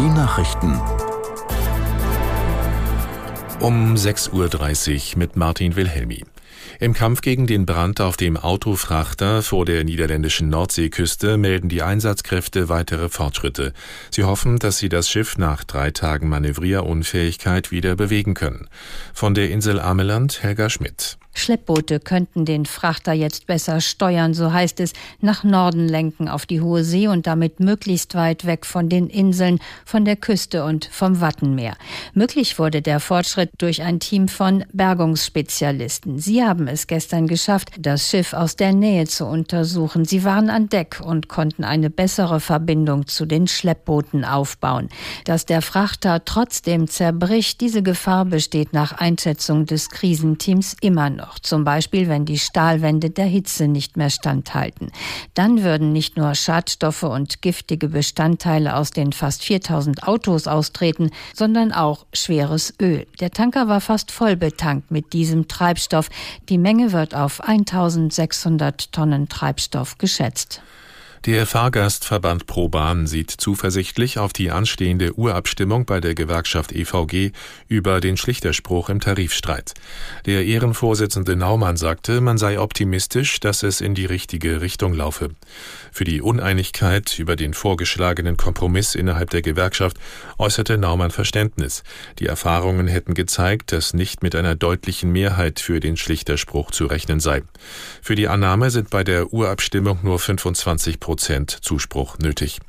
Die Nachrichten. Um 6.30 Uhr mit Martin Wilhelmi. Im Kampf gegen den Brand auf dem Autofrachter vor der niederländischen Nordseeküste melden die Einsatzkräfte weitere Fortschritte. Sie hoffen, dass sie das Schiff nach drei Tagen Manövrierunfähigkeit wieder bewegen können. Von der Insel Ameland Helga Schmidt. Schleppboote könnten den Frachter jetzt besser steuern, so heißt es, nach Norden lenken auf die hohe See und damit möglichst weit weg von den Inseln, von der Küste und vom Wattenmeer. Möglich wurde der Fortschritt durch ein Team von Bergungsspezialisten. Sie haben es gestern geschafft, das Schiff aus der Nähe zu untersuchen. Sie waren an Deck und konnten eine bessere Verbindung zu den Schleppbooten aufbauen. Dass der Frachter trotzdem zerbricht, diese Gefahr besteht nach Einschätzung des Krisenteams immer noch noch, zum Beispiel wenn die Stahlwände der Hitze nicht mehr standhalten. Dann würden nicht nur Schadstoffe und giftige Bestandteile aus den fast 4000 Autos austreten, sondern auch schweres Öl. Der Tanker war fast voll betankt mit diesem Treibstoff. Die Menge wird auf 1600 Tonnen Treibstoff geschätzt. Der Fahrgastverband ProBahn sieht zuversichtlich auf die anstehende Urabstimmung bei der Gewerkschaft EVG über den Schlichterspruch im Tarifstreit. Der Ehrenvorsitzende Naumann sagte, man sei optimistisch, dass es in die richtige Richtung laufe. Für die Uneinigkeit über den vorgeschlagenen Kompromiss innerhalb der Gewerkschaft äußerte Naumann Verständnis. Die Erfahrungen hätten gezeigt, dass nicht mit einer deutlichen Mehrheit für den Schlichterspruch zu rechnen sei. Für die Annahme sind bei der Urabstimmung nur 25 Prozent Zuspruch nötig.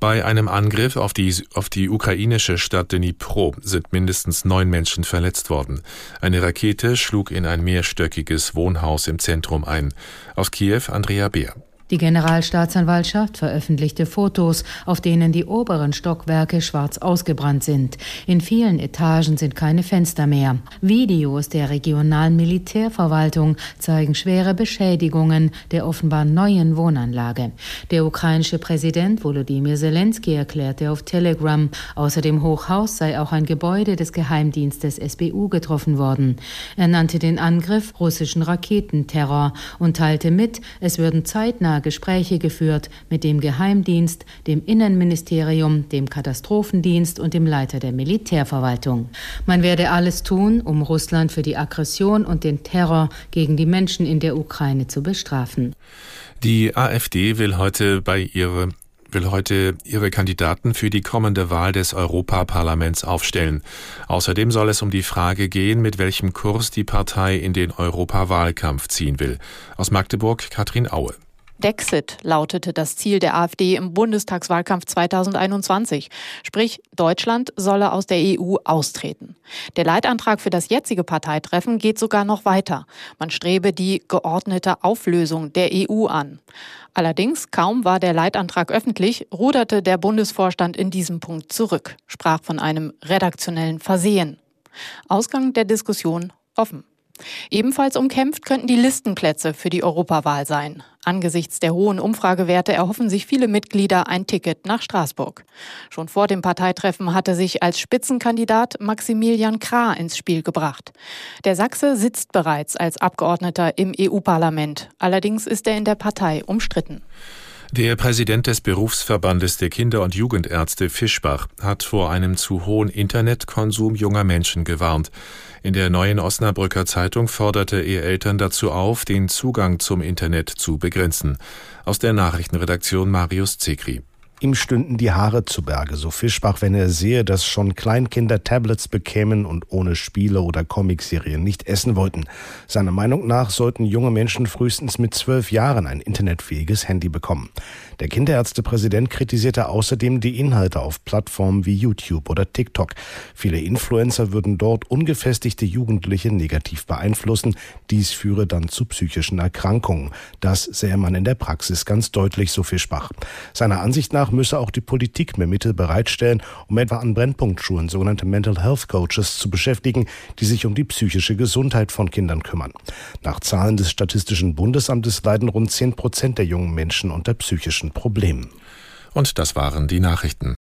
Bei einem Angriff auf die, auf die ukrainische Stadt Dnipro sind mindestens neun Menschen verletzt worden. Eine Rakete schlug in ein mehrstöckiges Wohnhaus im Zentrum ein. Aus Kiew Andrea Beer. Die Generalstaatsanwaltschaft veröffentlichte Fotos, auf denen die oberen Stockwerke schwarz ausgebrannt sind. In vielen Etagen sind keine Fenster mehr. Videos der regionalen Militärverwaltung zeigen schwere Beschädigungen der offenbar neuen Wohnanlage. Der ukrainische Präsident Volodymyr Zelensky erklärte auf Telegram, außer dem Hochhaus sei auch ein Gebäude des Geheimdienstes SBU getroffen worden. Er nannte den Angriff russischen Raketenterror und teilte mit, es würden zeitnah Gespräche geführt mit dem Geheimdienst, dem Innenministerium, dem Katastrophendienst und dem Leiter der Militärverwaltung. Man werde alles tun, um Russland für die Aggression und den Terror gegen die Menschen in der Ukraine zu bestrafen. Die AfD will heute bei ihrer will heute ihre Kandidaten für die kommende Wahl des Europaparlaments aufstellen. Außerdem soll es um die Frage gehen, mit welchem Kurs die Partei in den Europawahlkampf ziehen will. Aus Magdeburg Katrin Aue. Dexit lautete das Ziel der AfD im Bundestagswahlkampf 2021. Sprich, Deutschland solle aus der EU austreten. Der Leitantrag für das jetzige Parteitreffen geht sogar noch weiter. Man strebe die geordnete Auflösung der EU an. Allerdings, kaum war der Leitantrag öffentlich, ruderte der Bundesvorstand in diesem Punkt zurück, sprach von einem redaktionellen Versehen. Ausgang der Diskussion offen. Ebenfalls umkämpft könnten die Listenplätze für die Europawahl sein. Angesichts der hohen Umfragewerte erhoffen sich viele Mitglieder ein Ticket nach Straßburg. Schon vor dem Parteitreffen hatte sich als Spitzenkandidat Maximilian Krah ins Spiel gebracht. Der Sachse sitzt bereits als Abgeordneter im EU-Parlament. Allerdings ist er in der Partei umstritten. Der Präsident des Berufsverbandes der Kinder- und Jugendärzte Fischbach hat vor einem zu hohen Internetkonsum junger Menschen gewarnt. In der neuen Osnabrücker Zeitung forderte er Eltern dazu auf, den Zugang zum Internet zu begrenzen. Aus der Nachrichtenredaktion Marius Zekri. Ihm stünden die Haare zu Berge, so Fischbach, wenn er sehe, dass schon Kleinkinder Tablets bekämen und ohne Spiele oder Comicserien nicht essen wollten. Seiner Meinung nach sollten junge Menschen frühestens mit zwölf Jahren ein internetfähiges Handy bekommen. Der Kinderärztepräsident kritisierte außerdem die Inhalte auf Plattformen wie YouTube oder TikTok. Viele Influencer würden dort ungefestigte Jugendliche negativ beeinflussen. Dies führe dann zu psychischen Erkrankungen. Das sähe man in der Praxis ganz deutlich, so Fischbach. Seiner Ansicht nach müsse auch die Politik mehr Mittel bereitstellen, um etwa an Brennpunktschulen sogenannte Mental Health Coaches zu beschäftigen, die sich um die psychische Gesundheit von Kindern kümmern. Nach Zahlen des Statistischen Bundesamtes leiden rund 10 Prozent der jungen Menschen unter psychischen Problemen. Und das waren die Nachrichten.